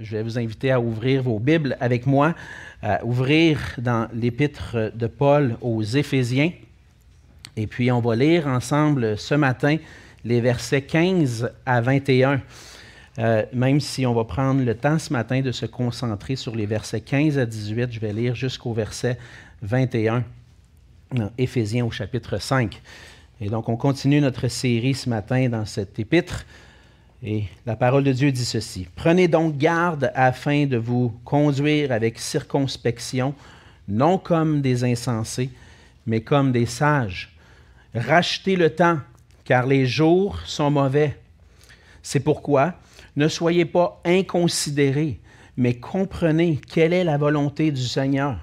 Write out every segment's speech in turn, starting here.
je vais vous inviter à ouvrir vos Bibles avec moi, à ouvrir dans l'épître de Paul aux Éphésiens. Et puis on va lire ensemble ce matin les versets 15 à 21. Euh, même si on va prendre le temps ce matin de se concentrer sur les versets 15 à 18, je vais lire jusqu'au verset 21 dans Éphésiens au chapitre 5. Et donc on continue notre série ce matin dans cet épître. Et la parole de Dieu dit ceci. Prenez donc garde afin de vous conduire avec circonspection, non comme des insensés, mais comme des sages. Rachetez le temps, car les jours sont mauvais. C'est pourquoi ne soyez pas inconsidérés, mais comprenez quelle est la volonté du Seigneur.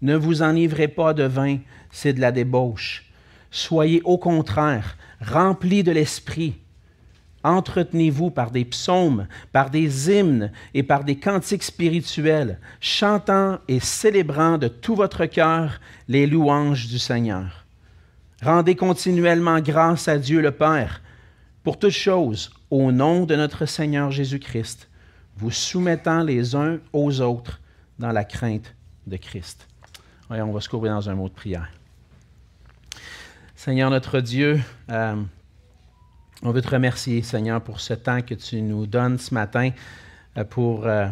Ne vous enivrez pas de vin, c'est de la débauche. Soyez au contraire remplis de l'Esprit Entretenez-vous par des psaumes, par des hymnes et par des cantiques spirituels, chantant et célébrant de tout votre cœur les louanges du Seigneur. Rendez continuellement grâce à Dieu le Père pour toutes choses au nom de notre Seigneur Jésus-Christ, vous soumettant les uns aux autres dans la crainte de Christ. on va se couvrir dans un mot de prière. Seigneur notre Dieu, euh, on veut te remercier, Seigneur, pour ce temps que tu nous donnes ce matin euh, pour euh,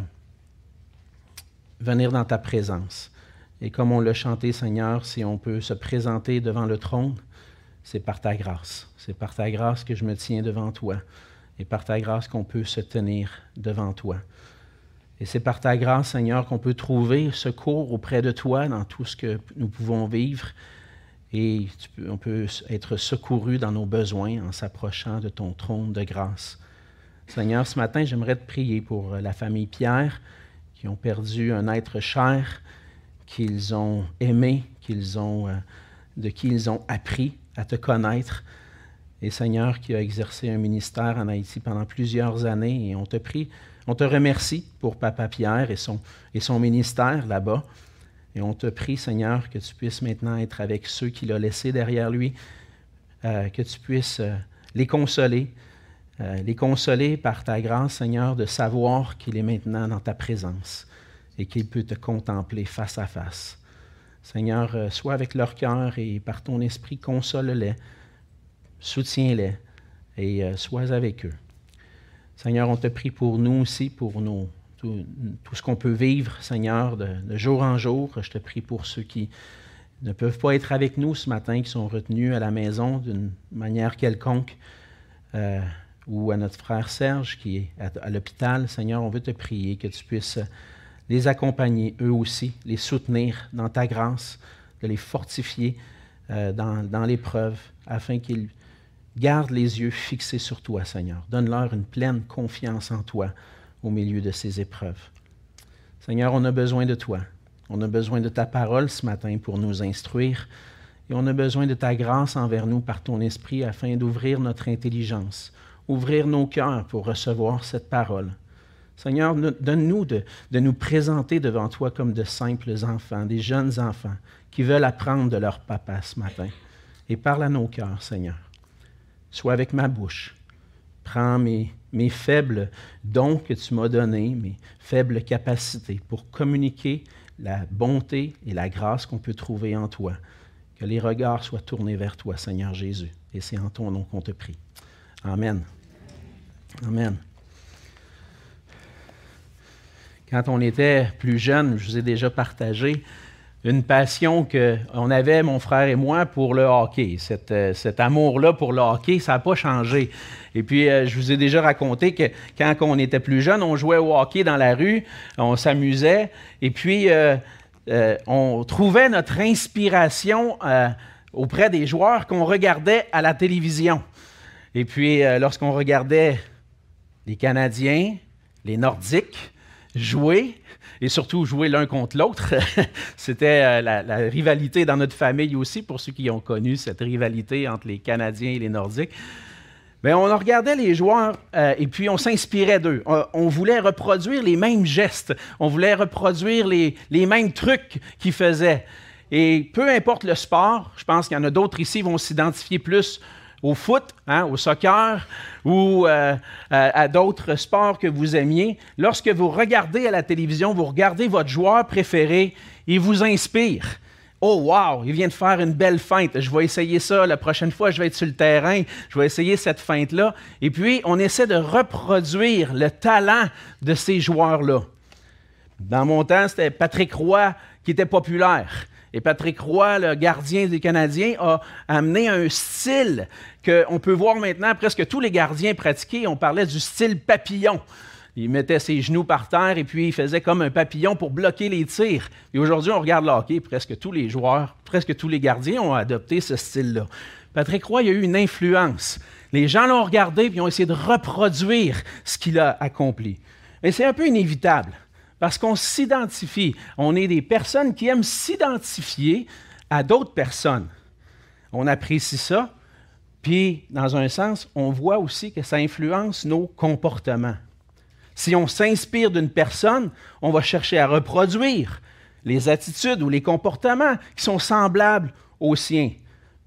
venir dans ta présence. Et comme on l'a chanté, Seigneur, si on peut se présenter devant le trône, c'est par ta grâce. C'est par ta grâce que je me tiens devant toi. Et par ta grâce qu'on peut se tenir devant toi. Et c'est par ta grâce, Seigneur, qu'on peut trouver secours auprès de toi dans tout ce que nous pouvons vivre et on peut être secouru dans nos besoins en s'approchant de ton trône de grâce. Seigneur, ce matin, j'aimerais te prier pour la famille Pierre qui ont perdu un être cher, qu'ils ont aimé, qu'ils ont, euh, de qui ils ont appris à te connaître. Et Seigneur, qui a exercé un ministère en Haïti pendant plusieurs années, et on te prie, on te remercie pour Papa Pierre et son, et son ministère là-bas. Et on te prie, Seigneur, que tu puisses maintenant être avec ceux qu'il a laissés derrière lui, euh, que tu puisses euh, les consoler, euh, les consoler par ta grâce, Seigneur, de savoir qu'il est maintenant dans ta présence et qu'il peut te contempler face à face. Seigneur, sois avec leur cœur et par ton esprit, console-les, soutiens-les et sois avec eux. Seigneur, on te prie pour nous aussi, pour nos, tout, ce qu'on peut vivre, Seigneur, de, jour en jour. Je te prie pour ceux qui ne peuvent pas être avec nous ce matin, qui sont retenus à la maison d'une manière quelconque, euh, ou à notre frère Serge qui est à, l'hôpital. Seigneur, on veut te prier que tu puisses les accompagner, eux aussi, les soutenir dans ta grâce, de les fortifier euh, dans, dans l'épreuve, afin qu'ils gardent les yeux fixés sur toi, Seigneur. Donne-leur une pleine confiance en toi au milieu de ces épreuves. Seigneur, on a besoin de toi. On a besoin de ta parole ce matin pour nous instruire. Et on a besoin de ta grâce envers nous par ton esprit afin d'ouvrir notre intelligence, ouvrir nos cœurs pour recevoir cette parole. Seigneur, donne-nous de, nous présenter devant toi comme de simples enfants, des jeunes enfants qui veulent apprendre de leur papa ce matin. Et parle à nos cœurs, Seigneur. Sois avec ma bouche. Prends mes, faibles dons que tu m'as donnés, mes faibles capacités pour communiquer la bonté et la grâce qu'on peut trouver en toi. Que les regards soient tournés vers toi, Seigneur Jésus. Et c'est en ton nom qu'on te prie. Amen. Amen. Quand on était plus jeune, je vous ai déjà partagé une passion qu'on avait, mon frère et moi, pour le hockey. Euh, cet amour-là pour le hockey, ça n'a pas changé. Et puis, euh, je vous ai déjà raconté que quand on était plus jeune, on jouait au hockey dans la rue, on s'amusait, et puis euh, on trouvait notre inspiration auprès des joueurs qu'on regardait à la télévision. Et puis, lorsqu'on regardait les Canadiens, les Nordiques jouer, et surtout jouer l'un contre l'autre. C'était euh, la, rivalité dans notre famille aussi, pour ceux qui ont connu cette rivalité entre les Canadiens et les Nordiques. Bien, on regardait les joueurs euh, et puis on s'inspirait d'eux. On, voulait reproduire les mêmes gestes, on voulait reproduire les mêmes trucs qu'ils faisaient. Et peu importe le sport, je pense qu'il y en a d'autres ici qui vont s'identifier plus au foot, hein, au soccer ou euh, à, d'autres sports que vous aimiez, lorsque vous regardez à la télévision, vous regardez votre joueur préféré, il vous inspire. Oh wow, il vient de faire une belle feinte. Je vais essayer ça la prochaine fois, je vais être sur le terrain, je vais essayer cette feinte-là. Et puis, on essaie de reproduire le talent de ces joueurs-là. Dans mon temps, c'était Patrick Roy qui était populaire. Et Patrick Roy, le gardien des Canadiens, a amené un style qu'on peut voir maintenant presque tous les gardiens pratiquer. On parlait du style papillon. Il mettait ses genoux par terre et puis il faisait comme un papillon pour bloquer les tirs. Et aujourd'hui, on regarde le hockey, presque tous les joueurs, presque tous les gardiens ont adopté ce style-là. Patrick Roy, il a eu une influence. Les gens l'ont regardé et ont essayé de reproduire ce qu'il a accompli. Mais c'est un peu inévitable. Parce qu'on s'identifie. On est des personnes qui aiment s'identifier à d'autres personnes. On apprécie ça. Puis, dans un sens, on voit aussi que ça influence nos comportements. Si on s'inspire d'une personne, on va chercher à reproduire les attitudes ou les comportements qui sont semblables aux siens.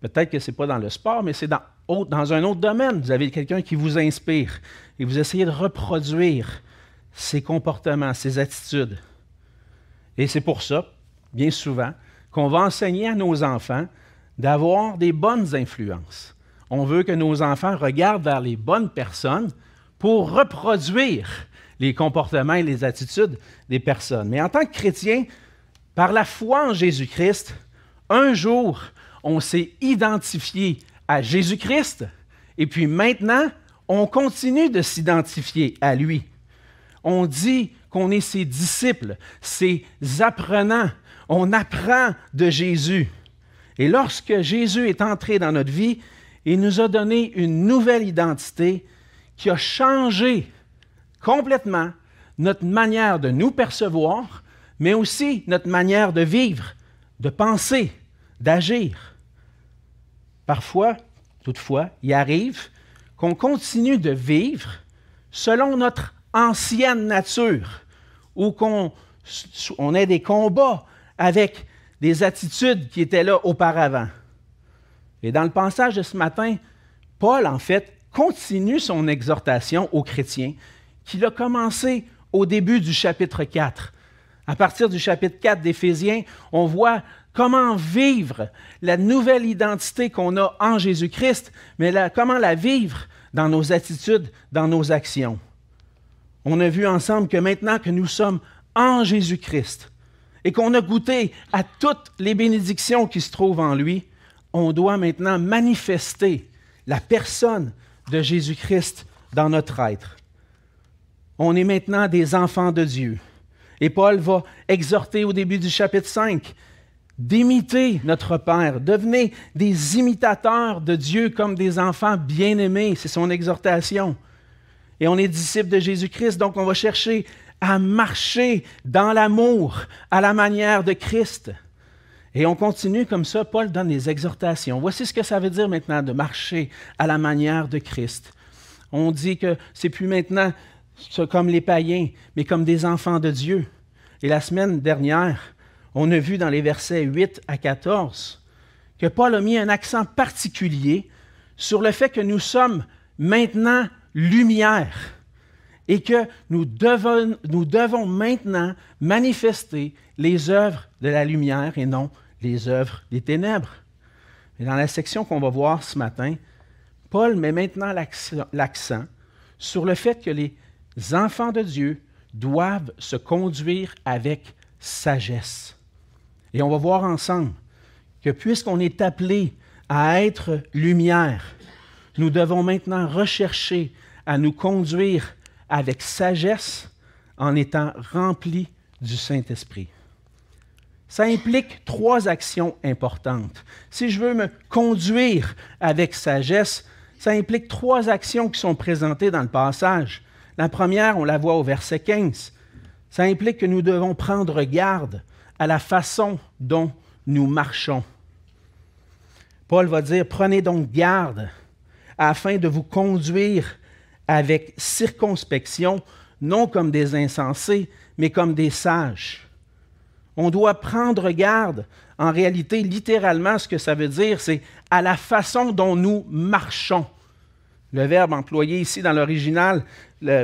Peut-être que ce n'est pas dans le sport, mais c'est dans, dans un autre domaine. Vous avez quelqu'un qui vous inspire et vous essayez de reproduire ses comportements, ses attitudes. Et c'est pour ça, bien souvent, qu'on va enseigner à nos enfants d'avoir des bonnes influences. On veut que nos enfants regardent vers les bonnes personnes pour reproduire les comportements et les attitudes des personnes. Mais en tant que chrétien, par la foi en Jésus-Christ, un jour, on s'est identifié à Jésus-Christ et puis maintenant, on continue de s'identifier à lui on dit qu'on est ses disciples, ses apprenants. On apprend de Jésus. Et lorsque Jésus est entré dans notre vie, il nous a donné une nouvelle identité qui a changé complètement notre manière de nous percevoir, mais aussi notre manière de vivre, de penser, d'agir. Parfois, toutefois, il arrive qu'on continue de vivre selon notre ancienne nature, ou qu'on on ait des combats avec des attitudes qui étaient là auparavant. Et dans le passage de ce matin, Paul, en fait, continue son exhortation aux chrétiens qu'il a commencé au début du chapitre 4. À partir du chapitre 4 d'Éphésiens, on voit comment vivre la nouvelle identité qu'on a en Jésus-Christ, mais comment la vivre dans nos attitudes, dans nos actions on a vu ensemble que maintenant que nous sommes en Jésus-Christ et qu'on a goûté à toutes les bénédictions qui se trouvent en lui, on doit maintenant manifester la personne de Jésus-Christ dans notre être. On est maintenant des enfants de Dieu. Et Paul va exhorter au début du chapitre 5 d'imiter notre Père. Devenez des imitateurs de Dieu comme des enfants bien-aimés. C'est son exhortation et on est disciple de Jésus-Christ, donc on va chercher à marcher dans l'amour à la manière de Christ. Et on continue comme ça, Paul donne des exhortations. Voici ce que ça veut dire maintenant de marcher à la manière de Christ. On dit que c'est plus maintenant comme les païens, mais comme des enfants de Dieu. Et la semaine dernière, on a vu dans les versets 8 à 14 que Paul a mis un accent particulier sur le fait que nous sommes maintenant lumière et que nous devons, nous devons maintenant manifester les œuvres de la lumière et non les œuvres des ténèbres. Et dans la section qu'on va voir ce matin, Paul met maintenant l'accent sur le fait que les enfants de Dieu doivent se conduire avec sagesse. Et on va voir ensemble que puisqu'on est appelé à être lumière, nous devons maintenant rechercher à nous conduire avec sagesse en étant remplis du Saint-Esprit. Ça implique trois actions importantes. Si je veux me conduire avec sagesse, ça implique trois actions qui sont présentées dans le passage. La première, on la voit au verset 15. Ça implique que nous devons prendre garde à la façon dont nous marchons. Paul va dire, prenez donc garde afin de vous conduire avec circonspection, non comme des insensés, mais comme des sages. On doit prendre garde en réalité, littéralement, ce que ça veut dire, c'est à la façon dont nous marchons. Le verbe employé ici dans l'original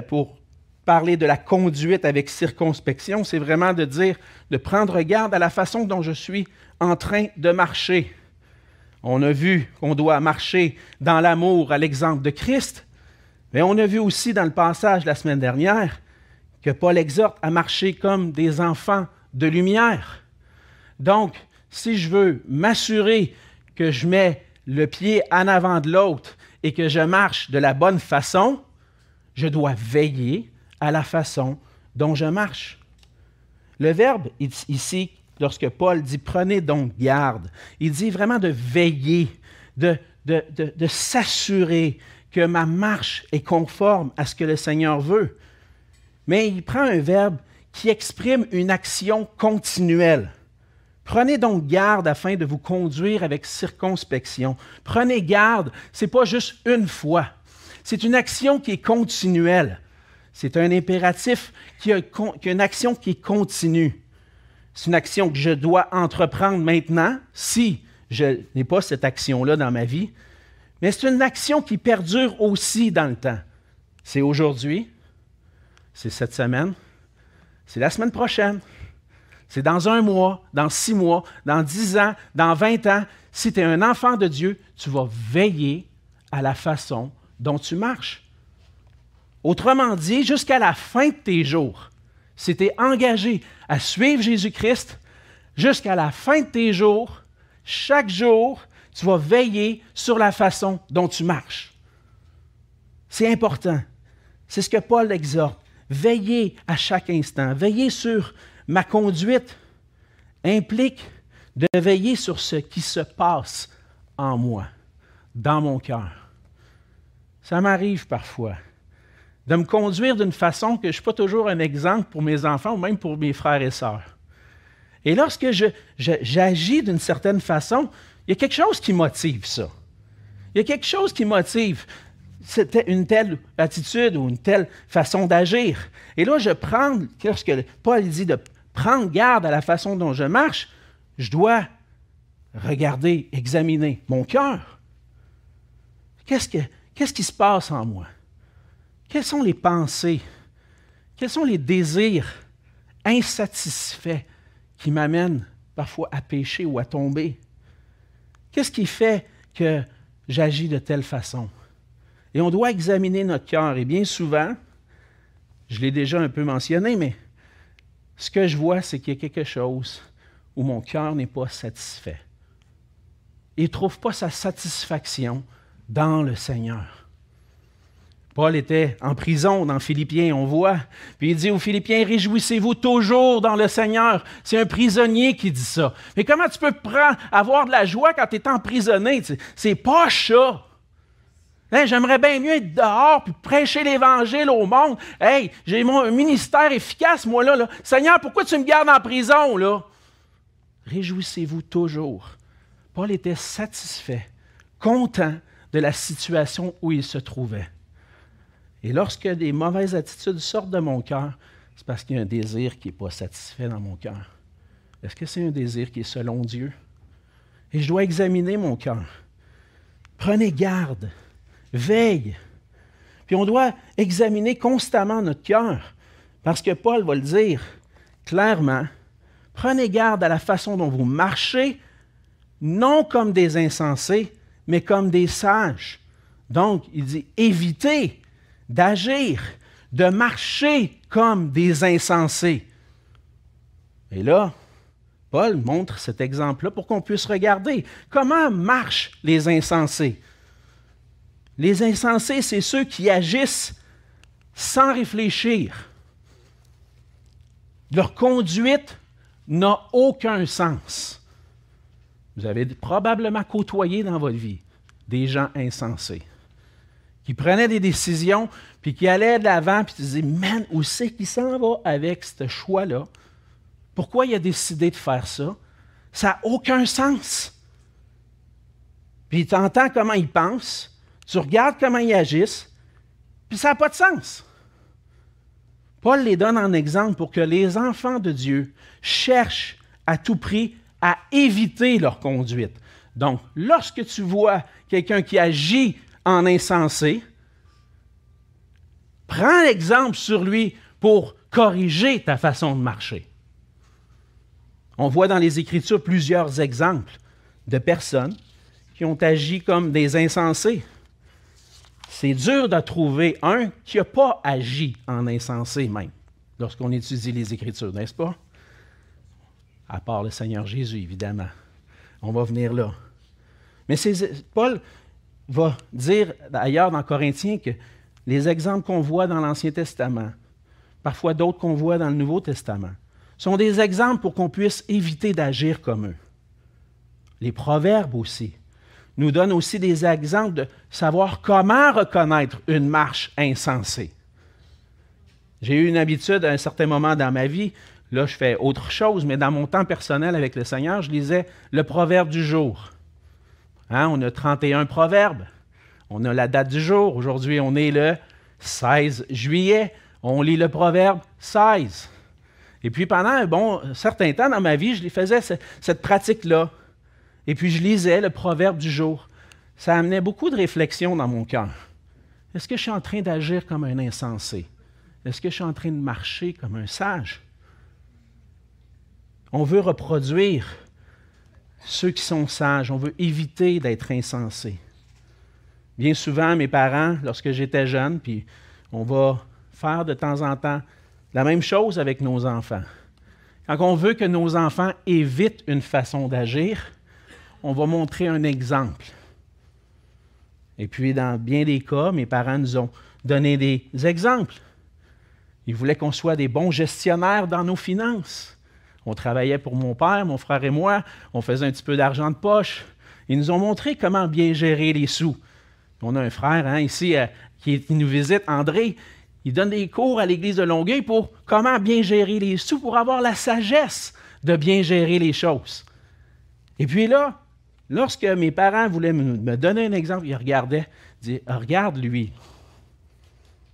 pour parler de la conduite avec circonspection, c'est vraiment de dire, de prendre garde à la façon dont je suis en train de marcher. On a vu qu'on doit marcher dans l'amour à l'exemple de Christ, mais on a vu aussi dans le passage la semaine dernière que Paul exhorte à marcher comme des enfants de lumière. Donc, si je veux m'assurer que je mets le pied en avant de l'autre et que je marche de la bonne façon, je dois veiller à la façon dont je marche. Le verbe ici, lorsque Paul dit prenez donc garde, il dit vraiment de veiller, de, s'assurer que ma marche est conforme à ce que le Seigneur veut. Mais il prend un verbe qui exprime une action continuelle. Prenez donc garde afin de vous conduire avec circonspection. Prenez garde, ce n'est pas juste une fois. C'est une action qui est continuelle. C'est un impératif qui a, qui a une action qui est continue. C'est une action que je dois entreprendre maintenant si je n'ai pas cette action-là dans ma vie. Mais c'est une action qui perdure aussi dans le temps. C'est aujourd'hui, c'est cette semaine, c'est la semaine prochaine, c'est dans un mois, dans six mois, dans dix ans, dans vingt ans. Si tu es un enfant de Dieu, tu vas veiller à la façon dont tu marches. Autrement dit, jusqu'à la fin de tes jours, si tu es engagé à suivre Jésus-Christ, jusqu'à la fin de tes jours, chaque jour, tu vas veiller sur la façon dont tu marches. C'est important. C'est ce que Paul exhorte. Veillez à chaque instant. Veillez sur Ma conduite implique de veiller sur ce qui se passe en moi, dans mon cœur. Ça m'arrive parfois de me conduire d'une façon que je ne suis pas toujours un exemple pour mes enfants ou même pour mes frères et sœurs. Et lorsque j'agis d'une certaine façon, il y a quelque chose qui motive ça. Il y a quelque chose qui motive une telle attitude ou une telle façon d'agir. Et là, je prends, lorsque Paul dit de prendre garde à la façon dont je marche, je dois regarder, examiner mon cœur. Qu'est-ce, qui se passe en moi? Quelles sont les pensées? Quels sont les désirs insatisfaits qui m'amènent parfois à pécher ou à tomber? Qu'est-ce qui fait que j'agis de telle façon? Et on doit examiner notre cœur. Et bien souvent, je l'ai déjà un peu mentionné, mais ce que je vois, c'est qu'il y a quelque chose où mon cœur n'est pas satisfait. Il ne trouve pas sa satisfaction dans le Seigneur. Paul était en prison dans Philippiens, on voit. Puis il dit aux Philippiens, réjouissez-vous toujours dans le Seigneur. C'est un prisonnier qui dit ça. Mais comment tu peux avoir de la joie quand tu es emprisonné? C'est pas ça. Hein, j'aimerais bien mieux être dehors puis prêcher l'Évangile au monde. Hey, j'ai mon ministère efficace, moi, là, là. Seigneur, pourquoi tu me gardes en prison, là? Réjouissez-vous toujours. Paul était satisfait, content de la situation où il se trouvait. Et lorsque des mauvaises attitudes sortent de mon cœur, c'est parce qu'il y a un désir qui n'est pas satisfait dans mon cœur. Est-ce que c'est un désir qui est selon Dieu? Et je dois examiner mon cœur. Prenez garde veille. Puis on doit examiner constamment notre cœur, parce que Paul va le dire clairement, prenez garde à la façon dont vous marchez, non comme des insensés, mais comme des sages. Donc, il dit, évitez d'agir, de marcher comme des insensés. Et là, Paul montre cet exemple-là pour qu'on puisse regarder comment marchent les insensés. Les insensés, c'est ceux qui agissent sans réfléchir. Leur conduite n'a aucun sens. Vous avez probablement côtoyé dans votre vie des gens insensés qui prenaient des décisions, puis qui allaient de l'avant, puis qui disaient Man, où c'est qu'il s'en va avec ce choix-là? Pourquoi il a décidé de faire ça? Ça n'a aucun sens. Puis tu entends comment il pense, tu regardes comment ils agissent, puis ça n'a pas de sens. Paul les donne en exemple pour que les enfants de Dieu cherchent à tout prix à éviter leur conduite. Donc, lorsque tu vois quelqu'un qui agit en insensé, prends l'exemple sur lui pour corriger ta façon de marcher. On voit dans les Écritures plusieurs exemples de personnes qui ont agi comme des insensés. C'est dur de trouver un qui n'a pas agi en insensé même, lorsqu'on étudie les Écritures, n'est-ce pas? À part le Seigneur Jésus, évidemment. On va venir là. Mais Paul va dire d'ailleurs dans Corinthiens que les exemples qu'on voit dans l'Ancien Testament, parfois d'autres qu'on voit dans le Nouveau Testament, sont des exemples pour qu'on puisse éviter d'agir comme eux. Les proverbes aussi nous donnent aussi des exemples de savoir comment reconnaître une marche insensée. J'ai eu une habitude à un certain moment dans ma vie, là je fais autre chose, mais dans mon temps personnel avec le Seigneur, je lisais le proverbe du jour. Hein, on a 31 proverbes, on a la date du jour, aujourd'hui on est le 16 juillet, on lit le proverbe 16. Et puis pendant un bon certain temps dans ma vie, je faisais cette pratique-là. Et puis je lisais le proverbe du jour. Ça amenait beaucoup de réflexion dans mon cœur. Est-ce que je suis en train d'agir comme un insensé? Est-ce que je suis en train de marcher comme un sage? On veut reproduire ceux qui sont sages. On veut éviter d'être insensé. Bien souvent, mes parents, lorsque j'étais jeune, puis on va faire de temps en temps la même chose avec nos enfants. Quand on veut que nos enfants évitent une façon d'agir, on va montrer un exemple. Et puis, dans bien des cas, mes parents nous ont donné des exemples. Ils voulaient qu'on soit des bons gestionnaires dans nos finances. On travaillait pour mon père, mon frère et moi, on faisait un petit peu d'argent de poche. Ils nous ont montré comment bien gérer les sous. On a un frère hein, ici euh, qui, nous visite, André. Il donne des cours à l'église de Longueuil pour comment bien gérer les sous, pour avoir la sagesse de bien gérer les choses. Et puis là, Lorsque mes parents voulaient me, donner un exemple, ils regardaient, ils disaient Regarde lui.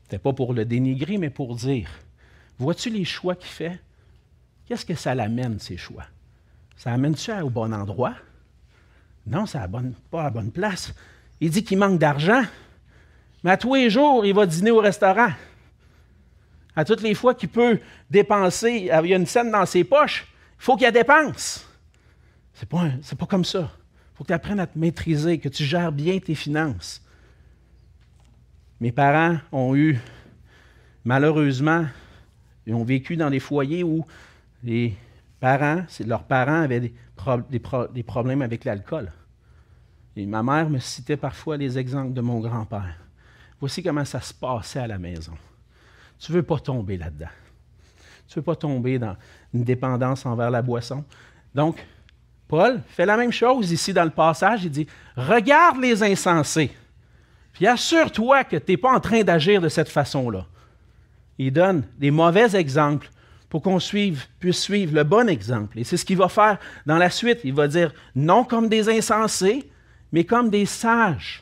C'était pas pour le dénigrer, mais pour dire Vois-tu les choix qu'il fait? Qu'est-ce que ça l'amène, ces choix? Ça amène-tu au bon endroit? Non, ça n'est pas à la bonne place. Il dit qu'il manque d'argent, mais à tous les jours, il va dîner au restaurant. À toutes les fois qu'il peut dépenser, il y a une scène dans ses poches, il faut qu'il ait dépense. C'est pas, pas comme ça. Il faut que tu apprennes à te maîtriser, que tu gères bien tes finances. Mes parents ont eu, malheureusement, ils ont vécu dans des foyers où les parents, leurs parents avaient des, problèmes avec l'alcool. Et ma mère me citait parfois les exemples de mon grand-père. Voici comment ça se passait à la maison. Tu ne veux pas tomber là-dedans. Tu ne veux pas tomber dans une dépendance envers la boisson. Donc, Paul fait la même chose ici dans le passage. Il dit Regarde les insensés, puis assure-toi que tu n'es pas en train d'agir de cette façon-là. Il donne des mauvais exemples pour qu'on puisse suivre le bon exemple. Et c'est ce qu'il va faire dans la suite. Il va dire non comme des insensés, mais comme des sages.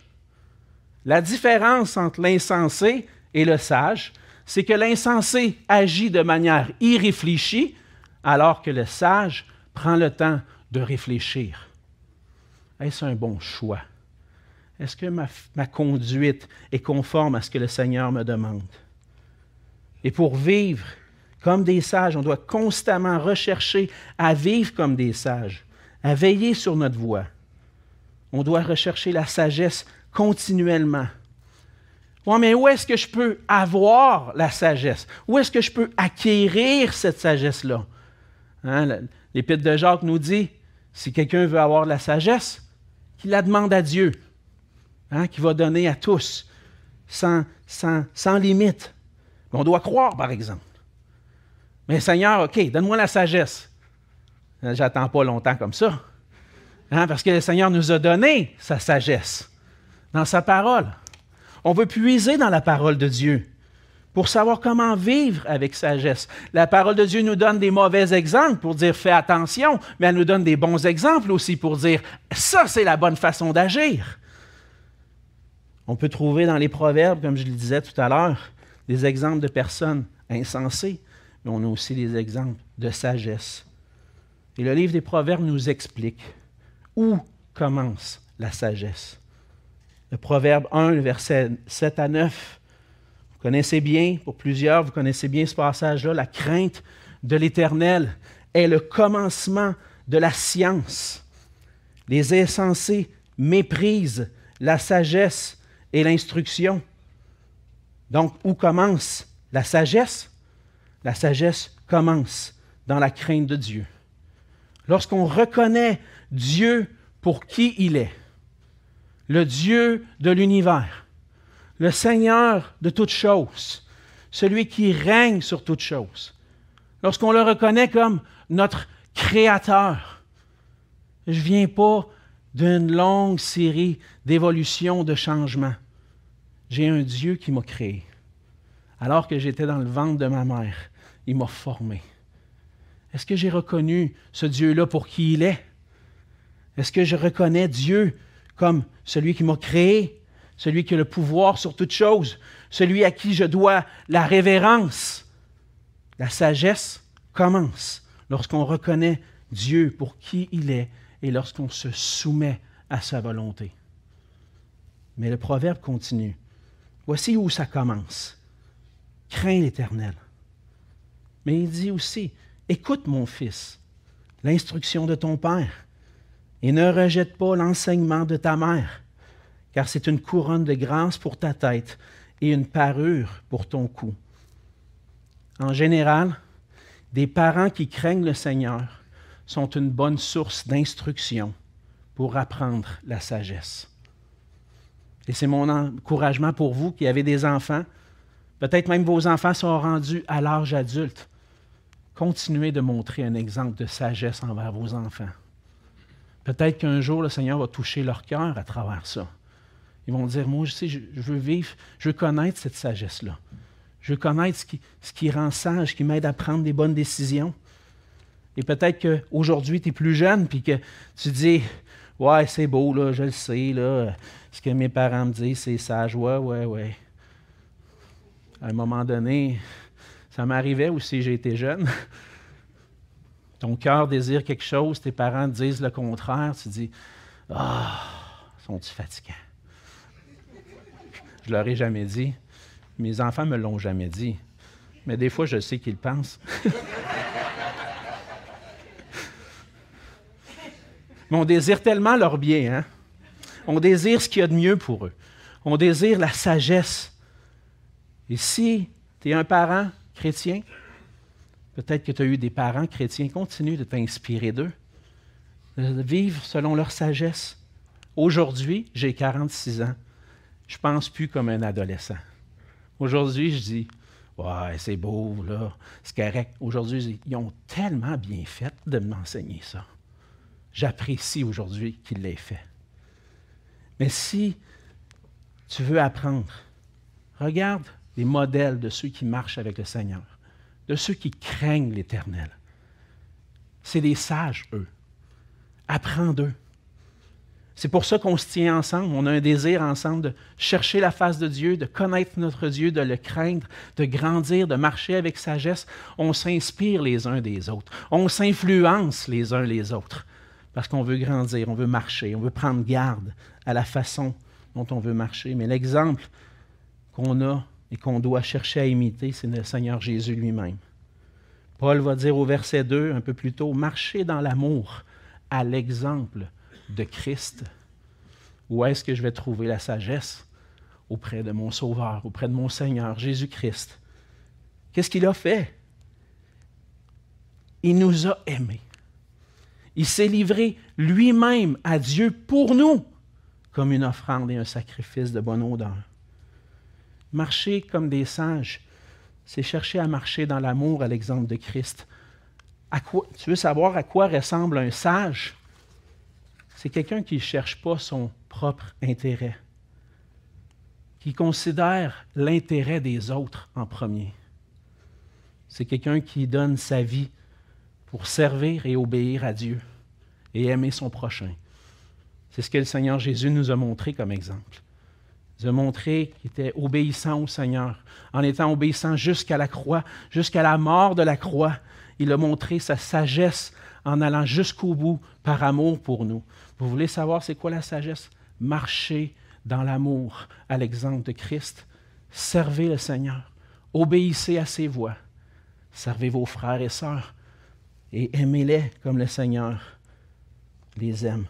La différence entre l'insensé et le sage, c'est que l'insensé agit de manière irréfléchie, alors que le sage prend le temps de réfléchir. Est-ce un bon choix? Est-ce que ma, ma, conduite est conforme à ce que le Seigneur me demande? Et pour vivre comme des sages, on doit constamment rechercher à vivre comme des sages, à veiller sur notre voie. On doit rechercher la sagesse continuellement. Oui, mais où est-ce que je peux avoir la sagesse? Où est-ce que je peux acquérir cette sagesse-là? Hein, L'Épître de Jacques nous dit si quelqu'un veut avoir de la sagesse, qu'il la demande à Dieu, hein, qui va donner à tous, sans, limite. on doit croire, par exemple. Mais Seigneur, OK, donne-moi la sagesse. Euh, j'attends pas longtemps comme ça. Hein, parce que le Seigneur nous a donné sa sagesse dans sa parole. On veut puiser dans la parole de Dieu pour savoir comment vivre avec sagesse. La parole de Dieu nous donne des mauvais exemples pour dire fais attention, mais elle nous donne des bons exemples aussi pour dire ça, c'est la bonne façon d'agir. On peut trouver dans les proverbes, comme je le disais tout à l'heure, des exemples de personnes insensées, mais on a aussi des exemples de sagesse. Et le livre des Proverbes nous explique où commence la sagesse. Le Proverbe 1, le verset 7 à 9. Vous connaissez bien, pour plusieurs, vous connaissez bien ce passage-là, la crainte de l'Éternel est le commencement de la science. Les insensés méprisent la sagesse et l'instruction. Donc, où commence la sagesse? La sagesse commence dans la crainte de Dieu. Lorsqu'on reconnaît Dieu pour qui il est, le Dieu de l'univers, le Seigneur de toutes choses, celui qui règne sur toutes choses, lorsqu'on le reconnaît comme notre Créateur, je ne viens pas d'une longue série d'évolutions, de changements. J'ai un Dieu qui m'a créé. Alors que j'étais dans le ventre de ma mère, il m'a formé. Est-ce que j'ai reconnu ce Dieu-là pour qui il est? Est-ce que je reconnais Dieu comme celui qui m'a créé, celui qui a le pouvoir sur toute chose, celui à qui je dois la révérence? La sagesse commence lorsqu'on reconnaît Dieu pour qui il est et lorsqu'on se soumet à sa volonté. Mais le proverbe continue. Voici où ça commence. Crains l'Éternel. Mais il dit aussi, écoute mon fils, l'instruction de ton Père, et ne rejette pas l'enseignement de ta mère, car c'est une couronne de grâce pour ta tête et une parure pour ton cou. En général, des parents qui craignent le Seigneur sont une bonne source d'instruction pour apprendre la sagesse. Et c'est mon encouragement pour vous qui avez des enfants. Peut-être même vos enfants sont rendus à l'âge adulte. Continuez de montrer un exemple de sagesse envers vos enfants. Peut-être qu'un jour, le Seigneur va toucher leur cœur à travers ça. Ils vont dire, moi, je sais, je, veux vivre, je veux connaître cette sagesse-là. Je veux connaître ce qui, rend sage, qui m'aide à prendre des bonnes décisions. Et peut-être qu'aujourd'hui, tu es plus jeune, puis que tu dis Ouais, c'est beau, là, je le sais. Ce que mes parents me disent, c'est sage. Ouais, ouais, ouais. À un moment donné, ça m'arrivait aussi, j'ai été jeune. Ton cœur désire quelque chose, tes parents disent le contraire, tu dis Ah, sont-ils fatigants? Je leur ai jamais dit. Mes enfants me l'ont jamais dit. Mais des fois, je sais qu'ils pensent. Mais on désire tellement leur bien. Hein? On désire ce qu'il y a de mieux pour eux. On désire la sagesse. Et si tu es un parent chrétien, peut-être que tu as eu des parents chrétiens, continue de t'inspirer d'eux, de vivre selon leur sagesse. Aujourd'hui, j'ai 46 ans. Je pense plus comme un adolescent. Aujourd'hui, je dis, ouais, c'est beau, là, c'est correct. Aujourd'hui, ils ont tellement bien fait de m'enseigner ça j'apprécie aujourd'hui qu'il l'ait fait. Mais si tu veux apprendre, regarde les modèles de ceux qui marchent avec le Seigneur, de ceux qui craignent l'Éternel. C'est des sages, eux. Apprends d'eux. C'est pour ça qu'on se tient ensemble. On a un désir ensemble de chercher la face de Dieu, de connaître notre Dieu, de le craindre, de grandir, de marcher avec sagesse. On s'inspire les uns des autres. On s'influence les uns les autres parce qu'on veut grandir, on veut marcher, on veut prendre garde à la façon dont on veut marcher. Mais l'exemple qu'on a et qu'on doit chercher à imiter, c'est le Seigneur Jésus lui-même. Paul va dire au verset 2, un peu plus tôt, marchez dans l'amour à l'exemple de Christ. Où est-ce que je vais trouver la sagesse? Auprès de mon Sauveur, auprès de mon Seigneur, Jésus-Christ. Qu'est-ce qu'il a fait? Il nous a aimés. Il s'est livré lui-même à Dieu pour nous comme une offrande et un sacrifice de bonne odeur. Marcher comme des sages, c'est chercher à marcher dans l'amour à l'exemple de Christ. Tu veux savoir à quoi ressemble un sage? C'est quelqu'un qui ne cherche pas son propre intérêt, qui considère l'intérêt des autres en premier. C'est quelqu'un qui donne sa vie pour servir et obéir à Dieu et aimer son prochain. C'est ce que le Seigneur Jésus nous a montré comme exemple. A montré qu'il était obéissant au Seigneur, en étant obéissant jusqu'à la croix, jusqu'à la mort de la croix. il a montré sa sagesse en allant jusqu'au bout par amour pour nous. Vous voulez savoir c'est quoi la sagesse? Marcher dans l'amour à l'exemple de Christ. Servez le Seigneur. Obéissez à ses voix. Servez vos frères et sœurs et aimez-les comme le Seigneur les aime.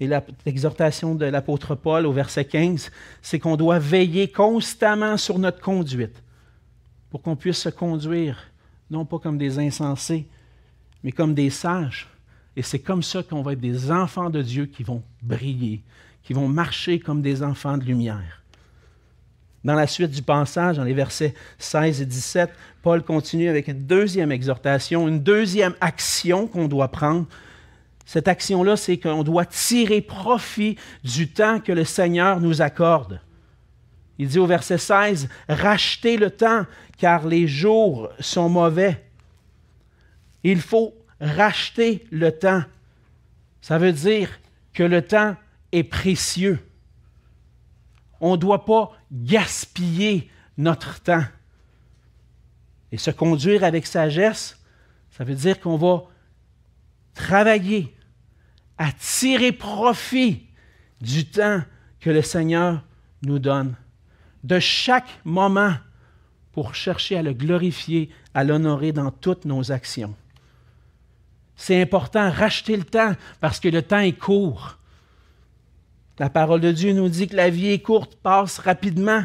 Et l'exhortation de l'apôtre Paul au verset 15, c'est qu'on doit veiller constamment sur notre conduite pour qu'on puisse se conduire, non pas comme des insensés, mais comme des sages. Et c'est comme ça qu'on va être des enfants de Dieu qui vont briller, qui vont marcher comme des enfants de lumière. Dans la suite du passage, dans les versets 16 et 17, Paul continue avec une deuxième exhortation, une deuxième action qu'on doit prendre. Cette action-là, c'est qu'on doit tirer profit du temps que le Seigneur nous accorde. Il dit au verset 16, Rachetez le temps, car les jours sont mauvais. Il faut racheter le temps. Ça veut dire que le temps est précieux. On ne doit pas gaspiller notre temps. Et se conduire avec sagesse, ça veut dire qu'on va travailler à tirer profit du temps que le Seigneur nous donne, de chaque moment pour chercher à le glorifier, à l'honorer dans toutes nos actions. C'est important, racheter le temps parce que le temps est court. La parole de Dieu nous dit que la vie est courte, passe rapidement.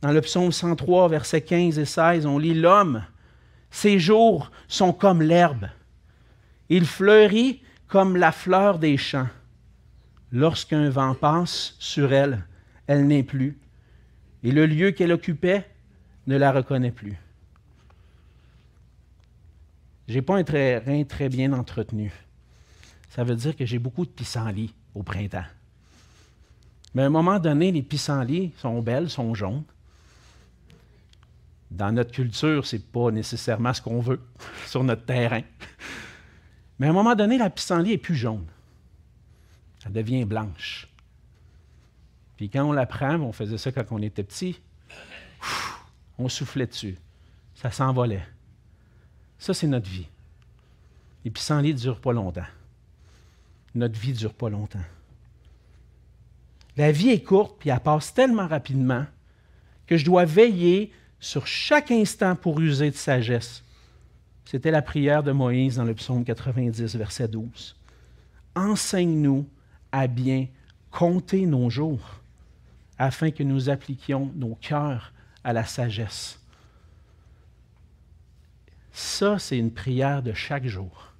Dans le psaume 103, versets 15 et 16, on lit L'homme, ses jours sont comme l'herbe. Il fleurit comme la fleur des champs. Lorsqu'un vent passe sur elle, elle n'est plus, et le lieu qu'elle occupait ne la reconnaît plus. Je n'ai pas un terrain très bien entretenu. Ça veut dire que j'ai beaucoup de pissenlits au printemps. Mais à un moment donné, les pissenlits sont belles, sont jaunes. Dans notre culture, ce n'est pas nécessairement ce qu'on veut sur notre terrain. Mais à un moment donné, la pissenlit est plus jaune. Elle devient blanche. Puis quand on la prend, on faisait ça quand on était petit, on soufflait dessus. Ça s'envolait. Ça, c'est notre vie. Les pissenlits ne durent pas longtemps. Notre vie ne dure pas longtemps. La vie est courte, puis elle passe tellement rapidement que je dois veiller sur chaque instant pour user de sagesse. C'était la prière de Moïse dans le psaume 90, verset 12. Enseigne-nous à bien compter nos jours, afin que nous appliquions nos cœurs à la sagesse. Ça, c'est une prière de chaque jour,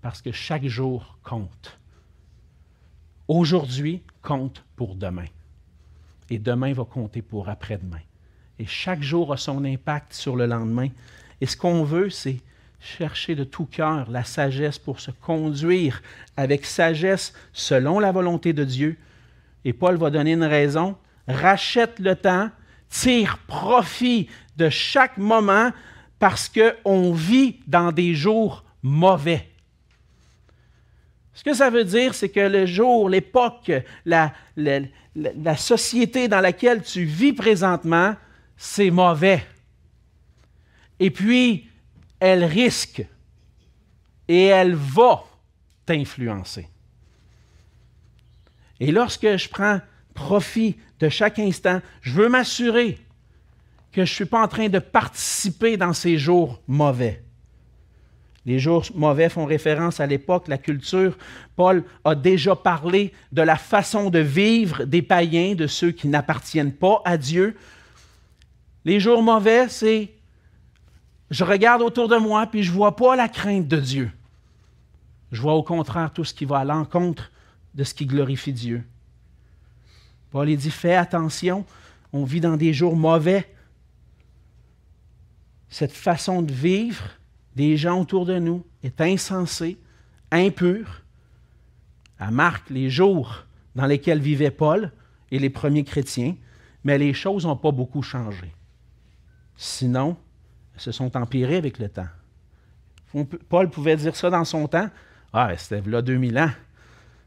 parce que chaque jour compte. Aujourd'hui compte pour demain. Et demain va compter pour après-demain. Et chaque jour a son impact sur le lendemain. Et ce qu'on veut, c'est chercher de tout cœur la sagesse pour se conduire avec sagesse selon la volonté de Dieu. Et Paul va donner une raison. Rachète le temps, tire profit de chaque moment parce qu'on vit dans des jours mauvais. Ce que ça veut dire, c'est que le jour, l'époque, la, la, société dans laquelle tu vis présentement, c'est mauvais. Et puis, elle risque et elle va t'influencer. Et lorsque je prends profit de chaque instant, je veux m'assurer que je ne suis pas en train de participer dans ces jours mauvais. Les jours mauvais font référence à l'époque, la culture. Paul a déjà parlé de la façon de vivre des païens, de ceux qui n'appartiennent pas à Dieu. Les jours mauvais, c'est je regarde autour de moi puis je ne vois pas la crainte de Dieu. Je vois au contraire tout ce qui va à l'encontre de ce qui glorifie Dieu. Paul dit fais attention, on vit dans des jours mauvais. Cette façon de vivre des gens autour de nous est insensé, impur. Elle marque les jours dans lesquels vivait Paul et les premiers chrétiens, mais les choses n'ont pas beaucoup changé. Sinon, se sont empirées avec le temps. Paul pouvait dire ça dans son temps. Ah, c'était là 2000 ans.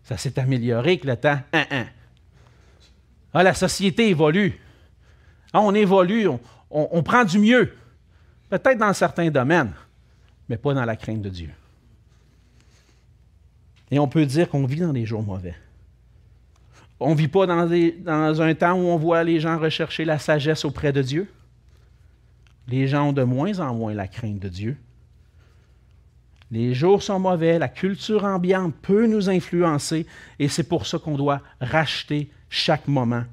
Ça s'est amélioré avec le temps. Ah, la société évolue. Ah, on évolue, on prend du mieux. peut-être dans certains domaines, mais pas dans la crainte de Dieu. Et on peut dire qu'on vit dans des jours mauvais. On ne vit pas dans, dans, un temps où on voit les gens rechercher la sagesse auprès de Dieu. Les gens ont de moins en moins la crainte de Dieu. Les jours sont mauvais, la culture ambiante peut nous influencer et c'est pour ça qu'on doit racheter chaque moment,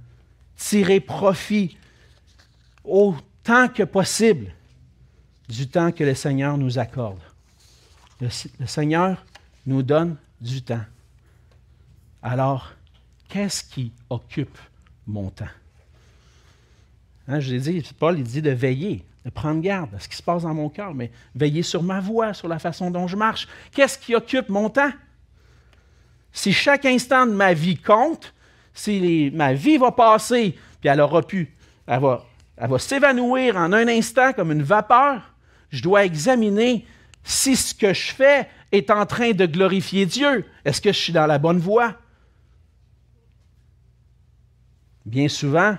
tirer profit autant que possible du temps que le Seigneur nous accorde. Le, Seigneur nous donne du temps. Alors, qu'est-ce qui occupe mon temps? Hein, je l'ai dit, Paul il dit de veiller prendre garde à ce qui se passe dans mon cœur, mais veiller sur ma voix, sur la façon dont je marche. Qu'est-ce qui occupe mon temps? Si chaque instant de ma vie compte, si ma vie va passer, puis elle aura pu, elle va s'évanouir en un instant comme une vapeur, je dois examiner si ce que je fais est en train de glorifier Dieu. Est-ce que je suis dans la bonne voie? Bien souvent,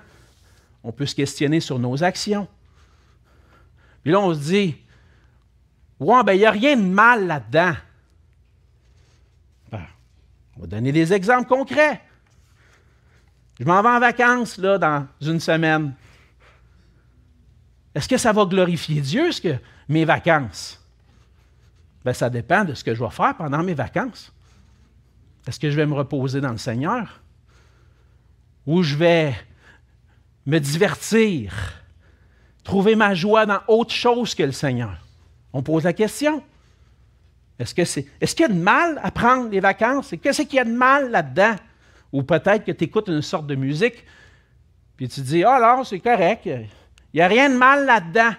on peut se questionner sur nos actions. Puis là, on se dit, ouais, ben, il n'y a rien de mal là-dedans. Ben, on va donner des exemples concrets. Je m'en vais en vacances, là, dans une semaine. Est-ce que ça va glorifier Dieu, ce que mes vacances? Ben, ça dépend de ce que je vais faire pendant mes vacances. Est-ce que je vais me reposer dans le Seigneur? Ou je vais me divertir? Trouver ma joie dans autre chose que le Seigneur? On pose la question. Est-ce qu'il y a de mal à prendre les vacances? Qu'est-ce qu'il y a de mal là-dedans? Ou peut-être que tu écoutes une sorte de musique, puis tu te dis, ah non, c'est correct, il n'y a rien de mal là-dedans.